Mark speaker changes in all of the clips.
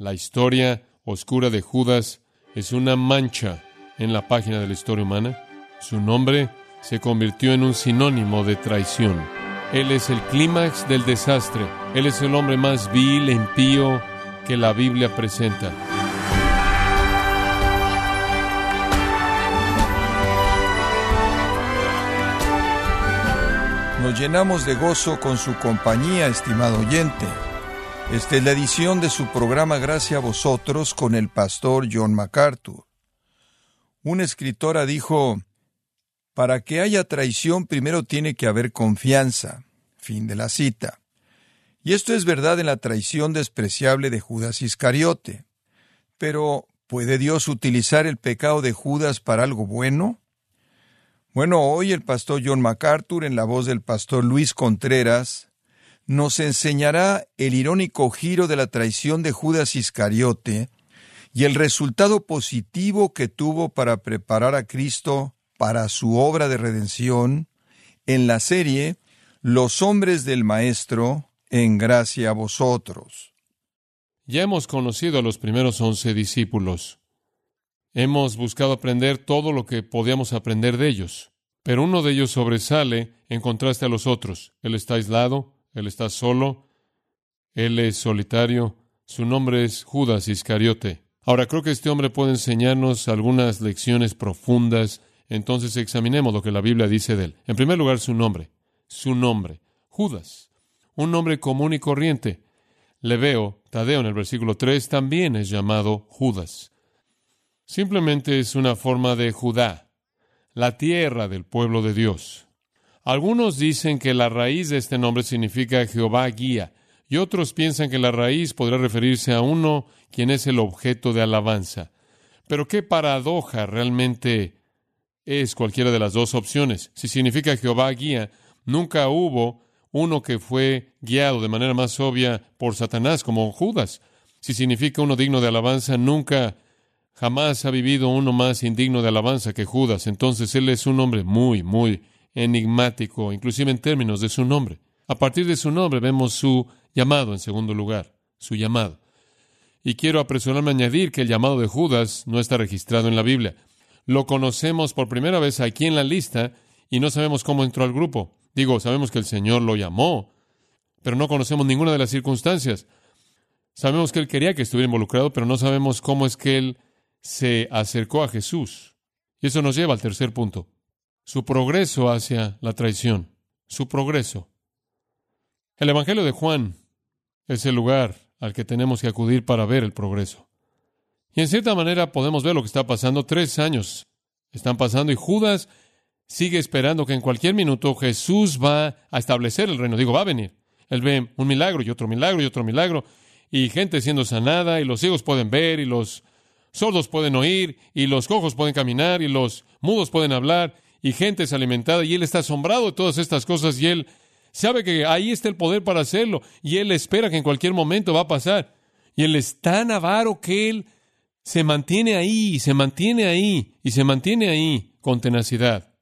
Speaker 1: La historia oscura de Judas es una mancha en la página de la historia humana. Su nombre se convirtió en un sinónimo de traición. Él es el clímax del desastre. Él es el hombre más vil, e impío que la Biblia presenta.
Speaker 2: Nos llenamos de gozo con su compañía, estimado oyente. Esta es la edición de su programa Gracias a vosotros con el pastor John MacArthur. Una escritora dijo, para que haya traición primero tiene que haber confianza. Fin de la cita. Y esto es verdad en la traición despreciable de Judas Iscariote. Pero, ¿puede Dios utilizar el pecado de Judas para algo bueno? Bueno, hoy el pastor John MacArthur, en la voz del pastor Luis Contreras, nos enseñará el irónico giro de la traición de Judas Iscariote y el resultado positivo que tuvo para preparar a Cristo para su obra de redención en la serie Los hombres del Maestro, en gracia a vosotros.
Speaker 1: Ya hemos conocido a los primeros once discípulos. Hemos buscado aprender todo lo que podíamos aprender de ellos, pero uno de ellos sobresale en contraste a los otros. Él está aislado, él está solo, él es solitario, su nombre es Judas Iscariote. Ahora creo que este hombre puede enseñarnos algunas lecciones profundas, entonces examinemos lo que la Biblia dice de él. En primer lugar, su nombre, su nombre, Judas, un nombre común y corriente. Le veo, Tadeo en el versículo 3 también es llamado Judas. Simplemente es una forma de Judá, la tierra del pueblo de Dios. Algunos dicen que la raíz de este nombre significa Jehová guía, y otros piensan que la raíz podrá referirse a uno quien es el objeto de alabanza. Pero qué paradoja realmente es cualquiera de las dos opciones. Si significa Jehová guía, nunca hubo uno que fue guiado de manera más obvia por Satanás como Judas. Si significa uno digno de alabanza, nunca Jamás ha vivido uno más indigno de alabanza que Judas. Entonces él es un hombre muy, muy enigmático, inclusive en términos de su nombre. A partir de su nombre vemos su llamado en segundo lugar, su llamado. Y quiero apresurarme a añadir que el llamado de Judas no está registrado en la Biblia. Lo conocemos por primera vez aquí en la lista y no sabemos cómo entró al grupo. Digo, sabemos que el Señor lo llamó, pero no conocemos ninguna de las circunstancias. Sabemos que él quería que estuviera involucrado, pero no sabemos cómo es que él se acercó a Jesús. Y eso nos lleva al tercer punto. Su progreso hacia la traición. Su progreso. El Evangelio de Juan es el lugar al que tenemos que acudir para ver el progreso. Y en cierta manera podemos ver lo que está pasando. Tres años están pasando y Judas sigue esperando que en cualquier minuto Jesús va a establecer el reino. Digo, va a venir. Él ve un milagro y otro milagro y otro milagro y gente siendo sanada y los ciegos pueden ver y los sordos pueden oír y los cojos pueden caminar y los mudos pueden hablar y gente es alimentada y él está asombrado de todas estas cosas y él sabe que ahí está el poder para hacerlo y él espera que en cualquier momento va a pasar. Y él es tan avaro que él se mantiene ahí y se mantiene ahí y se mantiene ahí con tenacidad,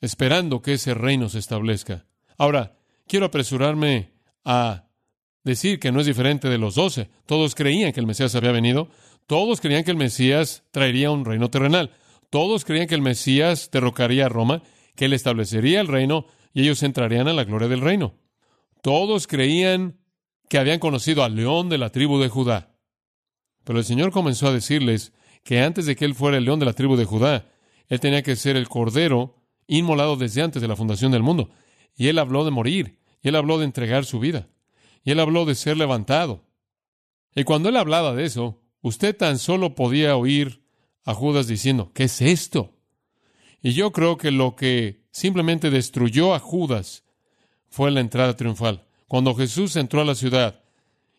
Speaker 1: esperando que ese reino se establezca. Ahora, quiero apresurarme a decir que no es diferente de los doce. Todos creían que el Mesías había venido, todos creían que el Mesías traería un reino terrenal. Todos creían que el Mesías derrocaría a Roma, que él establecería el reino y ellos entrarían a la gloria del reino. Todos creían que habían conocido al león de la tribu de Judá. Pero el Señor comenzó a decirles que antes de que él fuera el león de la tribu de Judá, él tenía que ser el cordero inmolado desde antes de la fundación del mundo. Y él habló de morir, y él habló de entregar su vida, y él habló de ser levantado. Y cuando él hablaba de eso, Usted tan solo podía oír a Judas diciendo, ¿qué es esto? Y yo creo que lo que simplemente destruyó a Judas fue la entrada triunfal. Cuando Jesús entró a la ciudad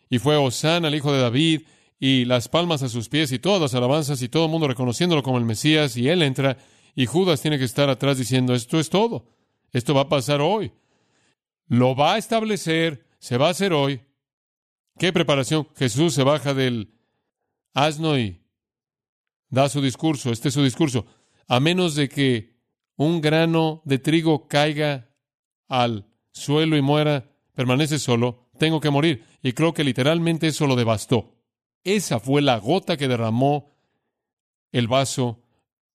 Speaker 1: y fue Osana, el hijo de David, y las palmas a sus pies y todas las alabanzas y todo el mundo reconociéndolo como el Mesías, y él entra, y Judas tiene que estar atrás diciendo, esto es todo, esto va a pasar hoy, lo va a establecer, se va a hacer hoy. ¿Qué preparación? Jesús se baja del asno y da su discurso, este es su discurso, a menos de que un grano de trigo caiga al suelo y muera, permanece solo, tengo que morir. Y creo que literalmente eso lo devastó. esa fue la gota que derramó el vaso.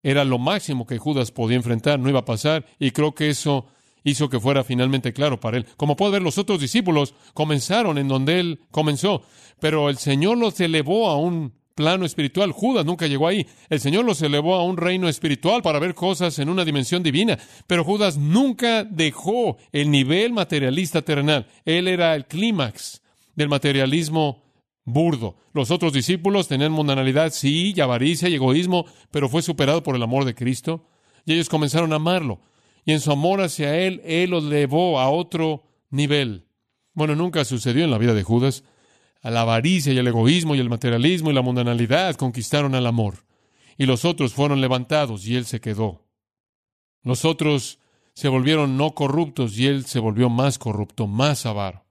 Speaker 1: Era lo máximo que Judas podía enfrentar, no iba a pasar, y creo que eso hizo que fuera finalmente claro para él. Como puede ver, los otros discípulos comenzaron en donde él comenzó, pero el Señor los elevó a un plano espiritual. Judas nunca llegó ahí. El Señor los elevó a un reino espiritual para ver cosas en una dimensión divina, pero Judas nunca dejó el nivel materialista terrenal. Él era el clímax del materialismo burdo. Los otros discípulos tenían mundanalidad, sí, y avaricia y egoísmo, pero fue superado por el amor de Cristo, y ellos comenzaron a amarlo y en su amor hacia Él, Él los llevó a otro nivel. Bueno, nunca sucedió en la vida de Judas. A la avaricia y el egoísmo y el materialismo y la mundanalidad conquistaron al amor. Y los otros fueron levantados y Él se quedó. Los otros se volvieron no corruptos y Él se volvió más corrupto, más avaro.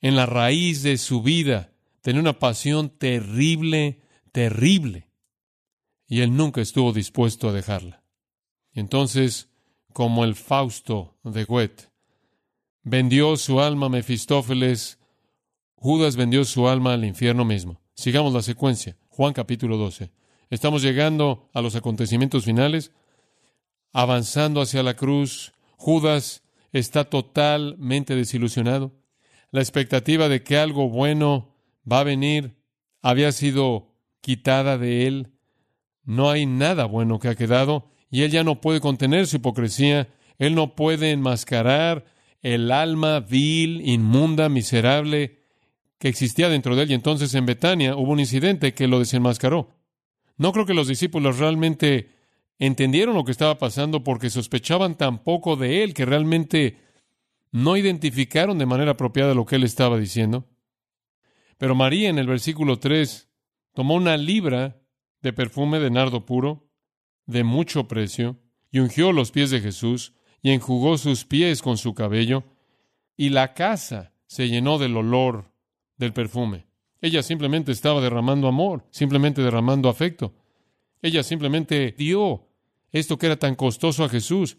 Speaker 1: En la raíz de su vida tenía una pasión terrible, terrible. Y Él nunca estuvo dispuesto a dejarla. Entonces, como el Fausto de Goethe, vendió su alma a Mefistófeles, Judas vendió su alma al infierno mismo. Sigamos la secuencia. Juan capítulo 12. Estamos llegando a los acontecimientos finales, avanzando hacia la cruz. Judas está totalmente desilusionado. La expectativa de que algo bueno va a venir había sido quitada de él. No hay nada bueno que ha quedado y él ya no puede contener su hipocresía, él no puede enmascarar el alma vil, inmunda, miserable que existía dentro de él. Y entonces en Betania hubo un incidente que lo desenmascaró. No creo que los discípulos realmente entendieron lo que estaba pasando porque sospechaban tan poco de él que realmente no identificaron de manera apropiada lo que él estaba diciendo. Pero María en el versículo 3 tomó una libra de perfume de nardo puro de mucho precio, y ungió los pies de Jesús, y enjugó sus pies con su cabello, y la casa se llenó del olor del perfume. Ella simplemente estaba derramando amor, simplemente derramando afecto. Ella simplemente dio esto que era tan costoso a Jesús.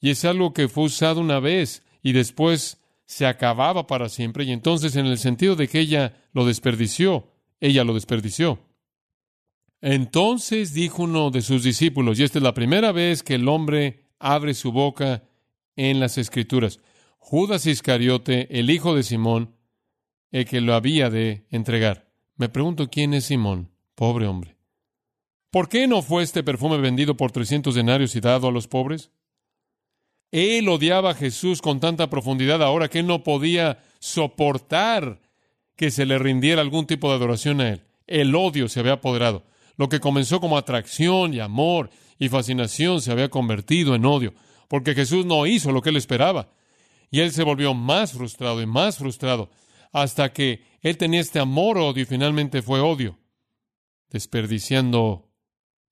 Speaker 1: Y es algo que fue usado una vez y después se acababa para siempre. Y entonces, en el sentido de que ella lo desperdició, ella lo desperdició. Entonces dijo uno de sus discípulos, y esta es la primera vez que el hombre abre su boca en las Escrituras, Judas Iscariote, el hijo de Simón, el que lo había de entregar. Me pregunto quién es Simón, pobre hombre. ¿Por qué no fue este perfume vendido por trescientos denarios y dado a los pobres? Él odiaba a Jesús con tanta profundidad ahora que él no podía soportar que se le rindiera algún tipo de adoración a él. El odio se había apoderado. Lo que comenzó como atracción y amor y fascinación se había convertido en odio, porque Jesús no hizo lo que él esperaba. Y él se volvió más frustrado y más frustrado, hasta que él tenía este amor-odio y finalmente fue odio, desperdiciando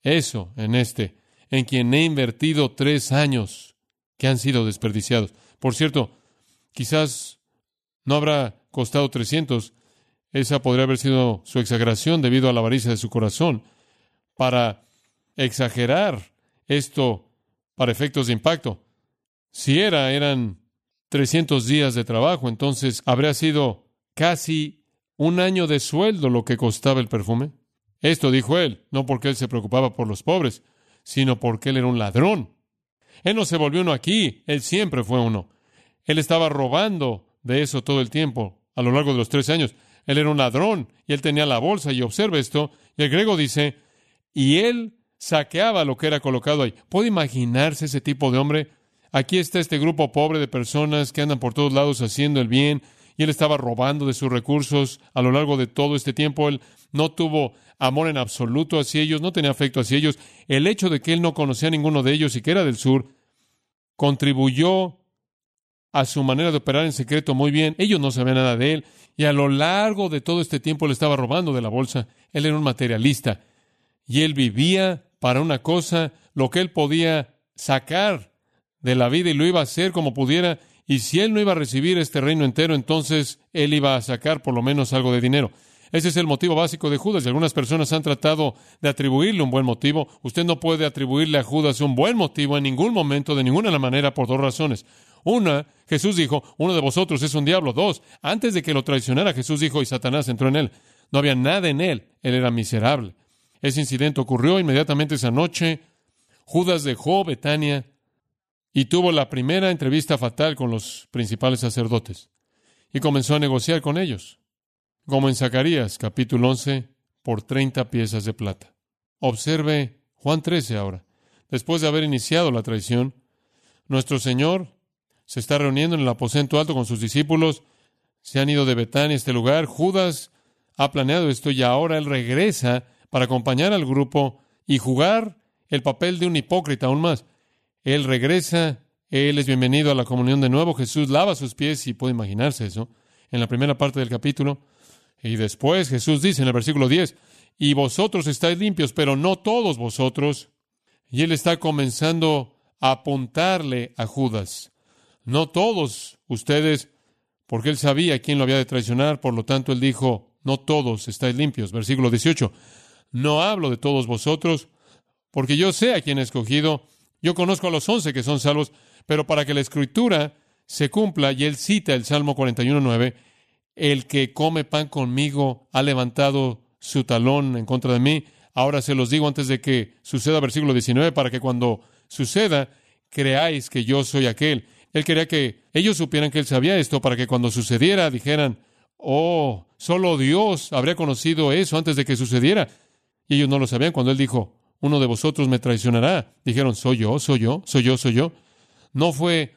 Speaker 1: eso en este, en quien he invertido tres años que han sido desperdiciados. Por cierto, quizás no habrá costado trescientos, esa podría haber sido su exageración debido a la avaricia de su corazón, para exagerar esto para efectos de impacto. Si era, eran 300 días de trabajo, entonces habría sido casi un año de sueldo lo que costaba el perfume. Esto dijo él, no porque él se preocupaba por los pobres, sino porque él era un ladrón. Él no se volvió uno aquí, él siempre fue uno. Él estaba robando de eso todo el tiempo, a lo largo de los tres años. Él era un ladrón y él tenía la bolsa y observa esto. Y el griego dice, y él saqueaba lo que era colocado ahí. ¿Puede imaginarse ese tipo de hombre? Aquí está este grupo pobre de personas que andan por todos lados haciendo el bien y él estaba robando de sus recursos a lo largo de todo este tiempo. Él no tuvo amor en absoluto hacia ellos, no tenía afecto hacia ellos. El hecho de que él no conocía a ninguno de ellos y que era del sur contribuyó a su manera de operar en secreto muy bien. Ellos no sabían nada de él y a lo largo de todo este tiempo le estaba robando de la bolsa. Él era un materialista y él vivía para una cosa, lo que él podía sacar de la vida y lo iba a hacer como pudiera, y si él no iba a recibir este reino entero, entonces él iba a sacar por lo menos algo de dinero. Ese es el motivo básico de Judas y algunas personas han tratado de atribuirle un buen motivo. Usted no puede atribuirle a Judas un buen motivo en ningún momento, de ninguna manera, por dos razones. Una, Jesús dijo, uno de vosotros es un diablo. Dos, antes de que lo traicionara, Jesús dijo, y Satanás entró en él. No había nada en él. Él era miserable. Ese incidente ocurrió inmediatamente esa noche. Judas dejó Betania y tuvo la primera entrevista fatal con los principales sacerdotes y comenzó a negociar con ellos, como en Zacarías capítulo 11, por 30 piezas de plata. Observe Juan 13 ahora. Después de haber iniciado la traición, nuestro Señor se está reuniendo en el aposento alto con sus discípulos, se han ido de Betania a este lugar, Judas ha planeado esto y ahora él regresa para acompañar al grupo y jugar el papel de un hipócrita aún más. Él regresa, Él es bienvenido a la comunión de nuevo, Jesús lava sus pies y puede imaginarse eso en la primera parte del capítulo. Y después Jesús dice en el versículo 10, y vosotros estáis limpios, pero no todos vosotros. Y Él está comenzando a apuntarle a Judas. No todos ustedes, porque Él sabía quién lo había de traicionar, por lo tanto Él dijo, no todos estáis limpios. Versículo 18, no hablo de todos vosotros, porque yo sé a quién he escogido yo conozco a los once que son salvos, pero para que la escritura se cumpla, y él cita el Salmo 41.9, el que come pan conmigo ha levantado su talón en contra de mí. Ahora se los digo antes de que suceda versículo 19, para que cuando suceda, creáis que yo soy aquel. Él quería que ellos supieran que él sabía esto, para que cuando sucediera dijeran, oh, solo Dios habría conocido eso antes de que sucediera. Y ellos no lo sabían cuando él dijo, uno de vosotros me traicionará. Dijeron, soy yo, soy yo, soy yo, soy yo. No fue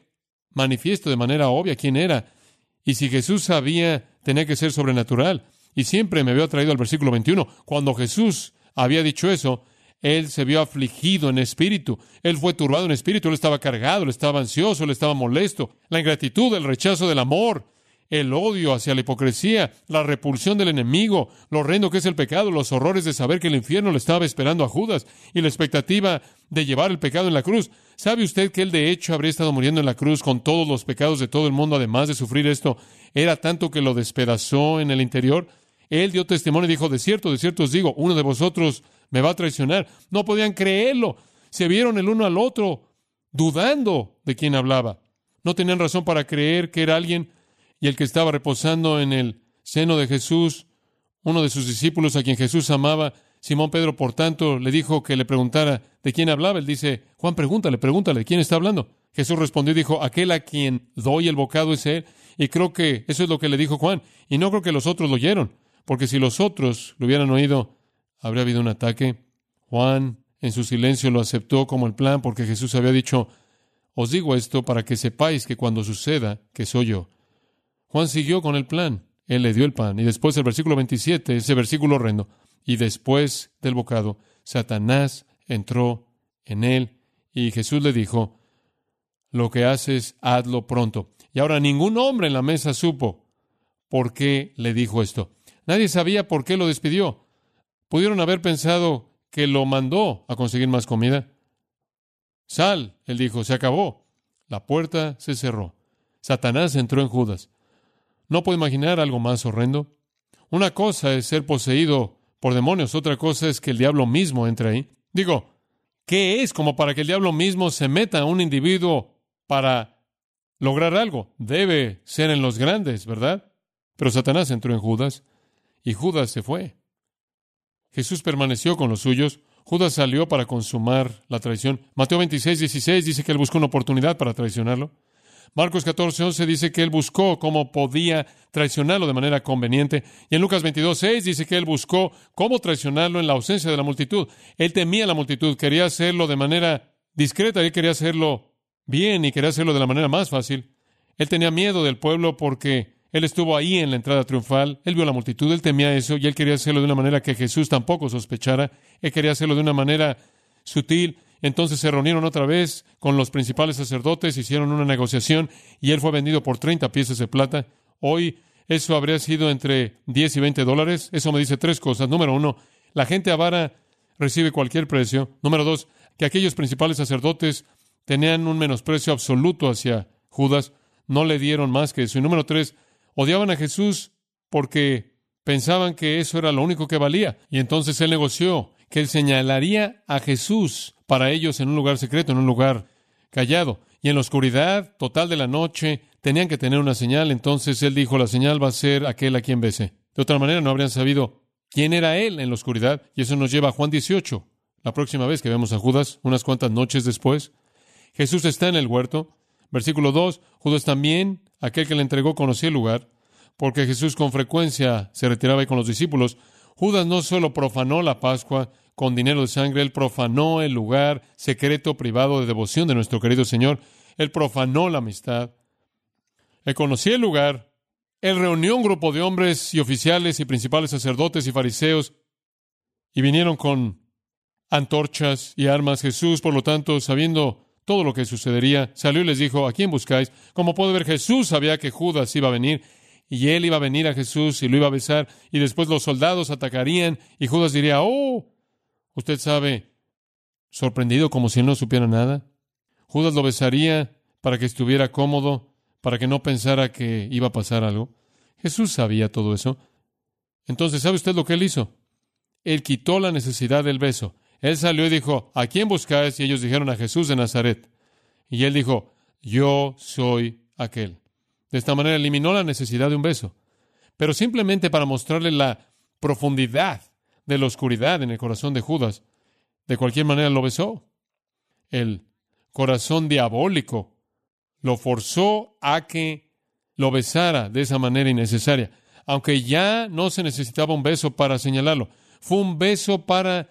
Speaker 1: manifiesto de manera obvia quién era. Y si Jesús sabía, tenía que ser sobrenatural. Y siempre me había traído al versículo 21. Cuando Jesús había dicho eso, él se vio afligido en espíritu. Él fue turbado en espíritu. Él estaba cargado, él estaba ansioso, él estaba molesto. La ingratitud, el rechazo del amor, el odio hacia la hipocresía, la repulsión del enemigo, lo horrendo que es el pecado, los horrores de saber que el infierno le estaba esperando a Judas y la expectativa de llevar el pecado en la cruz. ¿Sabe usted que él de hecho habría estado muriendo en la cruz con todos los pecados de todo el mundo, además de sufrir esto? Era tanto que lo despedazó en el interior. Él dio testimonio y dijo, de cierto, de cierto os digo, uno de vosotros me va a traicionar. No podían creerlo. Se vieron el uno al otro, dudando de quién hablaba. No tenían razón para creer que era alguien y el que estaba reposando en el seno de Jesús, uno de sus discípulos a quien Jesús amaba, Simón Pedro, por tanto, le dijo que le preguntara de quién hablaba. Él dice, Juan, pregúntale, pregúntale, ¿de quién está hablando? Jesús respondió y dijo, aquel a quien doy el bocado es él. Y creo que eso es lo que le dijo Juan. Y no creo que los otros lo oyeron, porque si los otros lo hubieran oído, habría habido un ataque. Juan, en su silencio, lo aceptó como el plan, porque Jesús había dicho, os digo esto para que sepáis que cuando suceda, que soy yo. Juan siguió con el plan. Él le dio el pan. Y después el versículo 27, ese versículo horrendo. Y después del bocado, Satanás entró en él y Jesús le dijo, lo que haces, hazlo pronto. Y ahora ningún hombre en la mesa supo por qué le dijo esto. Nadie sabía por qué lo despidió. Pudieron haber pensado que lo mandó a conseguir más comida. Sal, él dijo, se acabó. La puerta se cerró. Satanás entró en Judas. ¿No puedo imaginar algo más horrendo? Una cosa es ser poseído por demonios, otra cosa es que el diablo mismo entre ahí. Digo, ¿qué es como para que el diablo mismo se meta a un individuo para lograr algo? Debe ser en los grandes, ¿verdad? Pero Satanás entró en Judas y Judas se fue. Jesús permaneció con los suyos. Judas salió para consumar la traición. Mateo 26, 16 dice que él buscó una oportunidad para traicionarlo. Marcos 14, 11 dice que él buscó cómo podía traicionarlo de manera conveniente. Y en Lucas 22, 6 dice que él buscó cómo traicionarlo en la ausencia de la multitud. Él temía la multitud, quería hacerlo de manera discreta, él quería hacerlo bien y quería hacerlo de la manera más fácil. Él tenía miedo del pueblo porque él estuvo ahí en la entrada triunfal, él vio la multitud, él temía eso y él quería hacerlo de una manera que Jesús tampoco sospechara, él quería hacerlo de una manera sutil entonces se reunieron otra vez con los principales sacerdotes, hicieron una negociación y él fue vendido por 30 piezas de plata. Hoy eso habría sido entre 10 y 20 dólares. Eso me dice tres cosas. Número uno, la gente avara recibe cualquier precio. Número dos, que aquellos principales sacerdotes tenían un menosprecio absoluto hacia Judas, no le dieron más que eso. Y número tres, odiaban a Jesús porque pensaban que eso era lo único que valía. Y entonces él negoció que él señalaría a Jesús para ellos en un lugar secreto, en un lugar callado. Y en la oscuridad total de la noche tenían que tener una señal. Entonces él dijo, la señal va a ser aquel a quien bese. De otra manera no habrían sabido quién era él en la oscuridad. Y eso nos lleva a Juan 18, la próxima vez que vemos a Judas, unas cuantas noches después. Jesús está en el huerto. Versículo 2, Judas también, aquel que le entregó, conocía el lugar, porque Jesús con frecuencia se retiraba ahí con los discípulos. Judas no solo profanó la Pascua con dinero de sangre, él profanó el lugar secreto privado de devoción de nuestro querido Señor, él profanó la amistad. Él conocía el lugar, él reunió un grupo de hombres y oficiales y principales sacerdotes y fariseos y vinieron con antorchas y armas. Jesús, por lo tanto, sabiendo todo lo que sucedería, salió y les dijo, ¿a quién buscáis? Como puede ver, Jesús sabía que Judas iba a venir y él iba a venir a Jesús y lo iba a besar y después los soldados atacarían y Judas diría, oh, usted sabe, sorprendido como si él no supiera nada. Judas lo besaría para que estuviera cómodo, para que no pensara que iba a pasar algo. Jesús sabía todo eso. Entonces, ¿sabe usted lo que él hizo? Él quitó la necesidad del beso. Él salió y dijo, ¿a quién buscáis? Y ellos dijeron a Jesús de Nazaret. Y él dijo, yo soy aquel. De esta manera eliminó la necesidad de un beso. Pero simplemente para mostrarle la profundidad de la oscuridad en el corazón de Judas, de cualquier manera lo besó. El corazón diabólico lo forzó a que lo besara de esa manera innecesaria, aunque ya no se necesitaba un beso para señalarlo. Fue un beso para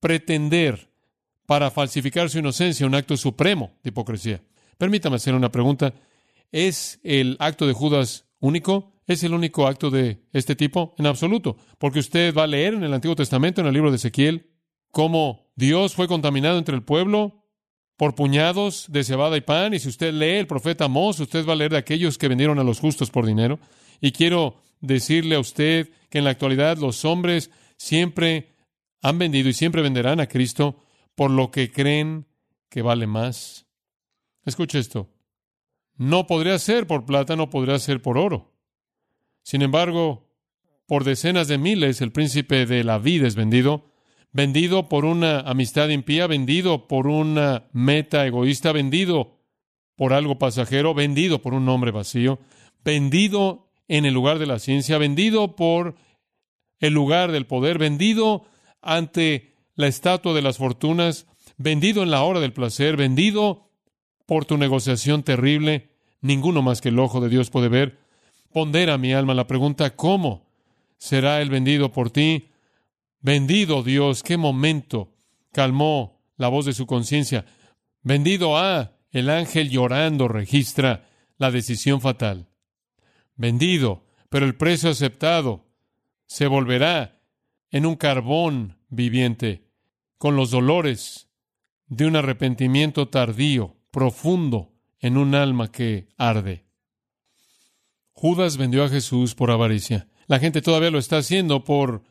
Speaker 1: pretender, para falsificar su inocencia, un acto supremo de hipocresía. Permítame hacer una pregunta. ¿Es el acto de Judas único? ¿Es el único acto de este tipo? En absoluto, porque usted va a leer en el Antiguo Testamento, en el libro de Ezequiel, cómo Dios fue contaminado entre el pueblo por puñados de cebada y pan, y si usted lee el profeta Amós, usted va a leer de aquellos que vendieron a los justos por dinero. Y quiero decirle a usted que en la actualidad los hombres siempre han vendido y siempre venderán a Cristo por lo que creen que vale más. Escuche esto. No podría ser por plata, no podría ser por oro. Sin embargo, por decenas de miles el príncipe de la vida es vendido, vendido por una amistad impía, vendido por una meta egoísta, vendido por algo pasajero, vendido por un hombre vacío, vendido en el lugar de la ciencia, vendido por el lugar del poder, vendido ante la estatua de las fortunas, vendido en la hora del placer, vendido por tu negociación terrible, ninguno más que el ojo de Dios puede ver. Pondera mi alma la pregunta, ¿cómo será el vendido por ti? Vendido Dios, qué momento calmó la voz de su conciencia. Vendido a el ángel llorando registra la decisión fatal. Vendido, pero el precio aceptado se volverá en un carbón viviente, con los dolores de un arrepentimiento tardío, profundo, en un alma que arde. Judas vendió a Jesús por avaricia. La gente todavía lo está haciendo por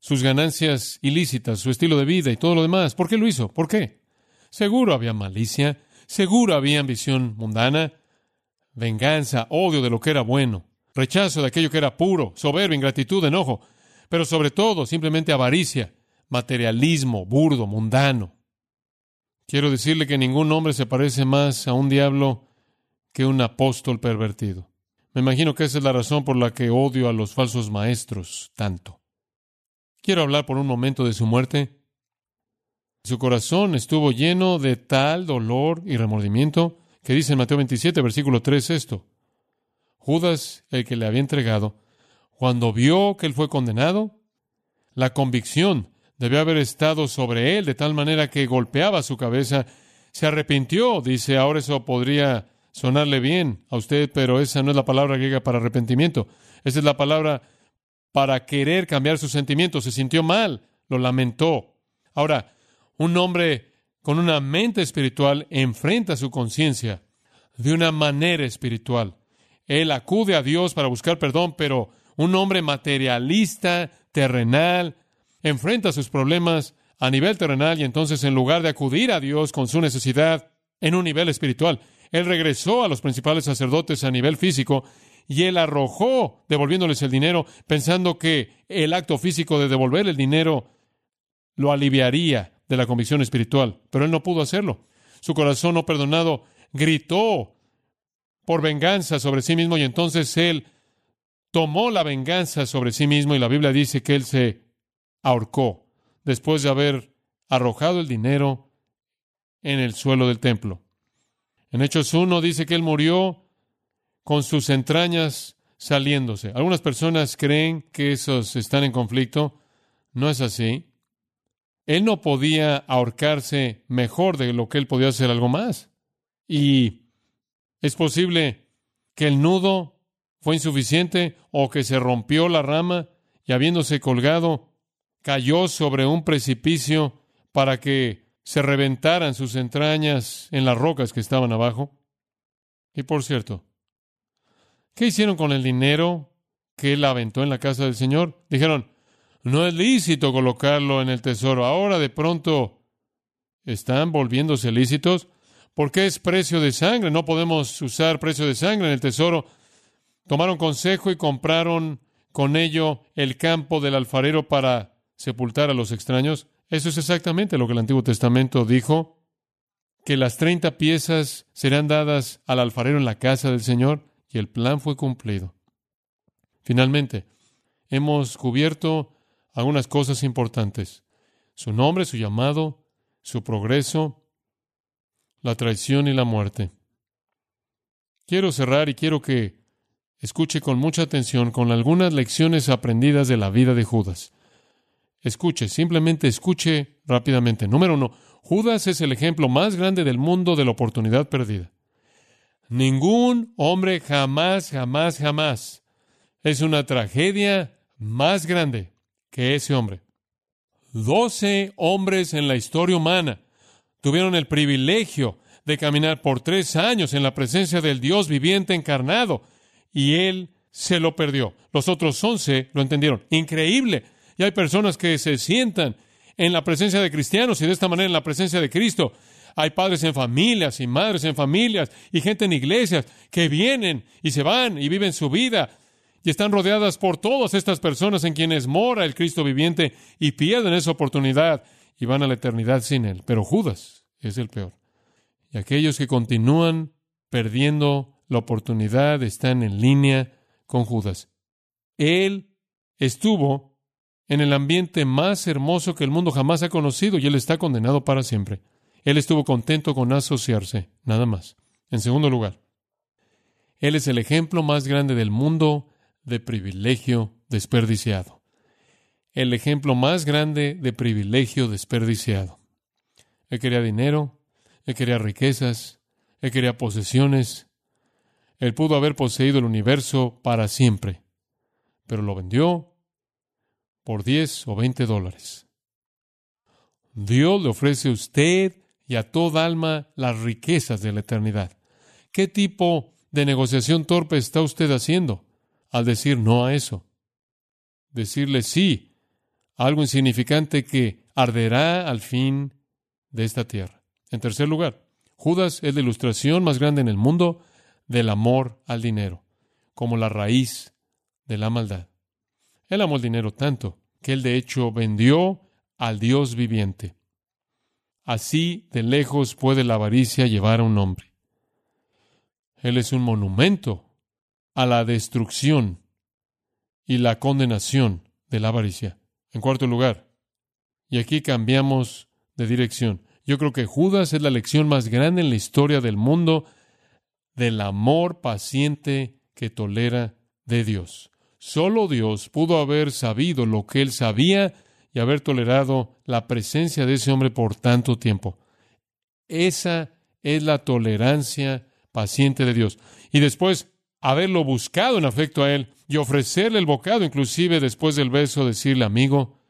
Speaker 1: sus ganancias ilícitas, su estilo de vida y todo lo demás. ¿Por qué lo hizo? ¿Por qué? Seguro había malicia, seguro había ambición mundana, venganza, odio de lo que era bueno, rechazo de aquello que era puro, soberbia, ingratitud, enojo pero sobre todo simplemente avaricia, materialismo, burdo, mundano. Quiero decirle que ningún hombre se parece más a un diablo que un apóstol pervertido. Me imagino que esa es la razón por la que odio a los falsos maestros tanto. Quiero hablar por un momento de su muerte. Su corazón estuvo lleno de tal dolor y remordimiento que dice en Mateo 27, versículo 3 esto. Judas, el que le había entregado, cuando vio que él fue condenado, la convicción debió haber estado sobre él de tal manera que golpeaba su cabeza. Se arrepintió, dice, ahora eso podría sonarle bien a usted, pero esa no es la palabra griega para arrepentimiento. Esa es la palabra para querer cambiar sus sentimientos. Se sintió mal, lo lamentó. Ahora, un hombre con una mente espiritual enfrenta su conciencia de una manera espiritual. Él acude a Dios para buscar perdón, pero un hombre materialista, terrenal, enfrenta sus problemas a nivel terrenal y entonces en lugar de acudir a Dios con su necesidad en un nivel espiritual, él regresó a los principales sacerdotes a nivel físico y él arrojó devolviéndoles el dinero pensando que el acto físico de devolver el dinero lo aliviaría de la convicción espiritual, pero él no pudo hacerlo. Su corazón no perdonado gritó por venganza sobre sí mismo y entonces él tomó la venganza sobre sí mismo y la Biblia dice que él se ahorcó después de haber arrojado el dinero en el suelo del templo. En Hechos 1 dice que él murió con sus entrañas saliéndose. Algunas personas creen que esos están en conflicto. No es así. Él no podía ahorcarse mejor de lo que él podía hacer algo más. Y es posible que el nudo fue insuficiente o que se rompió la rama y habiéndose colgado, cayó sobre un precipicio para que se reventaran sus entrañas en las rocas que estaban abajo. Y por cierto, ¿qué hicieron con el dinero que él aventó en la casa del Señor? Dijeron, no es lícito colocarlo en el tesoro. Ahora de pronto están volviéndose lícitos. porque es precio de sangre? No podemos usar precio de sangre en el tesoro. Tomaron consejo y compraron con ello el campo del alfarero para sepultar a los extraños. Eso es exactamente lo que el Antiguo Testamento dijo, que las treinta piezas serán dadas al alfarero en la casa del Señor, y el plan fue cumplido. Finalmente, hemos cubierto algunas cosas importantes. Su nombre, su llamado, su progreso, la traición y la muerte. Quiero cerrar y quiero que escuche con mucha atención con algunas lecciones aprendidas de la vida de Judas. Escuche, simplemente escuche rápidamente. Número uno, Judas es el ejemplo más grande del mundo de la oportunidad perdida. Ningún hombre jamás, jamás, jamás es una tragedia más grande que ese hombre. Doce hombres en la historia humana tuvieron el privilegio de caminar por tres años en la presencia del Dios viviente encarnado y él se lo perdió. Los otros once lo entendieron. Increíble. Hay personas que se sientan en la presencia de cristianos y de esta manera en la presencia de Cristo. Hay padres en familias y madres en familias y gente en iglesias que vienen y se van y viven su vida y están rodeadas por todas estas personas en quienes mora el Cristo viviente y pierden esa oportunidad y van a la eternidad sin Él. Pero Judas es el peor. Y aquellos que continúan perdiendo la oportunidad están en línea con Judas. Él estuvo en el ambiente más hermoso que el mundo jamás ha conocido y él está condenado para siempre. Él estuvo contento con asociarse, nada más. En segundo lugar, él es el ejemplo más grande del mundo de privilegio desperdiciado. El ejemplo más grande de privilegio desperdiciado. Él quería dinero, él quería riquezas, él quería posesiones. Él pudo haber poseído el universo para siempre, pero lo vendió por 10 o 20 dólares. Dios le ofrece a usted y a toda alma las riquezas de la eternidad. ¿Qué tipo de negociación torpe está usted haciendo? al decir no a eso. Decirle sí a algo insignificante que arderá al fin de esta tierra. En tercer lugar, Judas es la ilustración más grande en el mundo del amor al dinero, como la raíz de la maldad. Él amó el dinero tanto que él de hecho vendió al Dios viviente. Así de lejos puede la avaricia llevar a un hombre. Él es un monumento a la destrucción y la condenación de la avaricia. En cuarto lugar, y aquí cambiamos de dirección. Yo creo que Judas es la lección más grande en la historia del mundo del amor paciente que tolera de Dios. Solo Dios pudo haber sabido lo que él sabía y haber tolerado la presencia de ese hombre por tanto tiempo. Esa es la tolerancia paciente de Dios. Y después, haberlo buscado en afecto a Él y ofrecerle el bocado, inclusive después del beso, decirle amigo,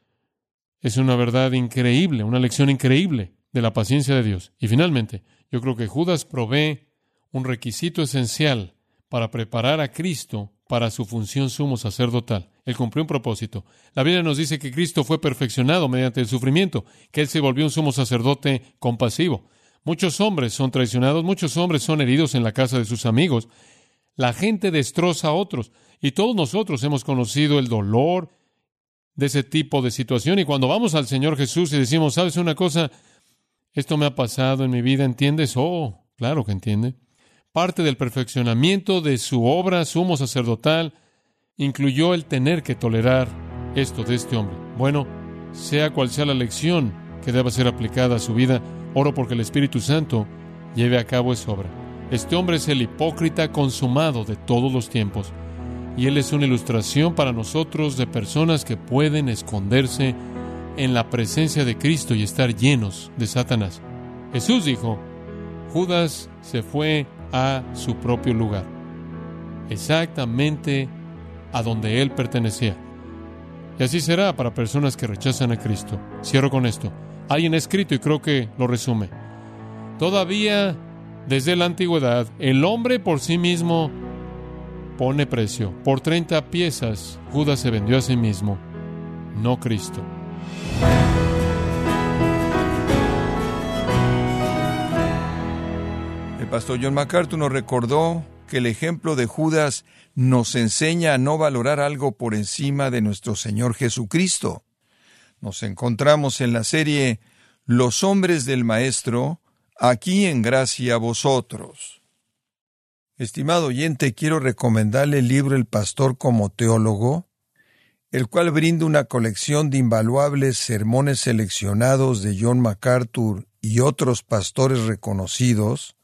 Speaker 1: es una verdad increíble, una lección increíble de la paciencia de Dios. Y finalmente, yo creo que Judas provee un requisito esencial para preparar a Cristo para su función sumo sacerdotal. Él cumplió un propósito. La Biblia nos dice que Cristo fue perfeccionado mediante el sufrimiento, que Él se volvió un sumo sacerdote compasivo. Muchos hombres son traicionados, muchos hombres son heridos en la casa de sus amigos, la gente destroza a otros. Y todos nosotros hemos conocido el dolor de ese tipo de situación. Y cuando vamos al Señor Jesús y decimos, ¿sabes una cosa? Esto me ha pasado en mi vida, ¿entiendes? Oh, claro que entiende. Parte del perfeccionamiento de su obra sumo sacerdotal incluyó el tener que tolerar esto de este hombre. Bueno, sea cual sea la lección que deba ser aplicada a su vida, oro porque el Espíritu Santo lleve a cabo esa obra. Este hombre es el hipócrita consumado de todos los tiempos, y él es una ilustración para nosotros de personas que pueden esconderse en la presencia de Cristo y estar llenos de Satanás. Jesús dijo, Judas se fue a su propio lugar, exactamente a donde él pertenecía. Y así será para personas que rechazan a Cristo. Cierro con esto. Alguien ha escrito y creo que lo resume. Todavía, desde la antigüedad, el hombre por sí mismo pone precio. Por 30 piezas, Judas se vendió a sí mismo, no Cristo.
Speaker 2: Pastor John MacArthur nos recordó que el ejemplo de Judas nos enseña a no valorar algo por encima de nuestro Señor Jesucristo. Nos encontramos en la serie Los hombres del Maestro, aquí en gracia a vosotros. Estimado oyente, quiero recomendarle el libro El Pastor como Teólogo, el cual brinda una colección de invaluables sermones seleccionados de John MacArthur y otros pastores reconocidos,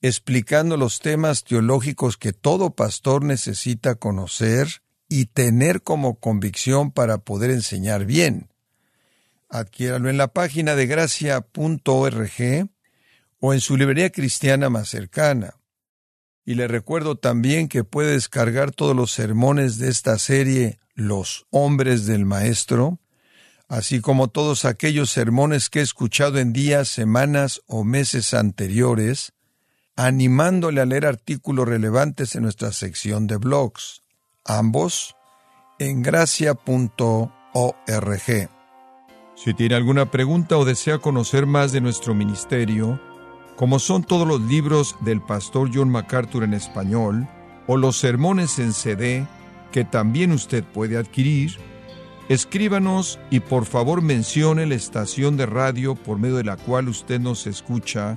Speaker 2: explicando los temas teológicos que todo pastor necesita conocer y tener como convicción para poder enseñar bien. Adquiéralo en la página de gracia.org o en su librería cristiana más cercana. Y le recuerdo también que puede descargar todos los sermones de esta serie Los hombres del Maestro, así como todos aquellos sermones que he escuchado en días, semanas o meses anteriores, animándole a leer artículos relevantes en nuestra sección de blogs, ambos en gracia.org. Si tiene alguna pregunta o desea conocer más de nuestro ministerio, como son todos los libros del pastor John MacArthur en español, o los sermones en CD que también usted puede adquirir, escríbanos y por favor mencione la estación de radio por medio de la cual usted nos escucha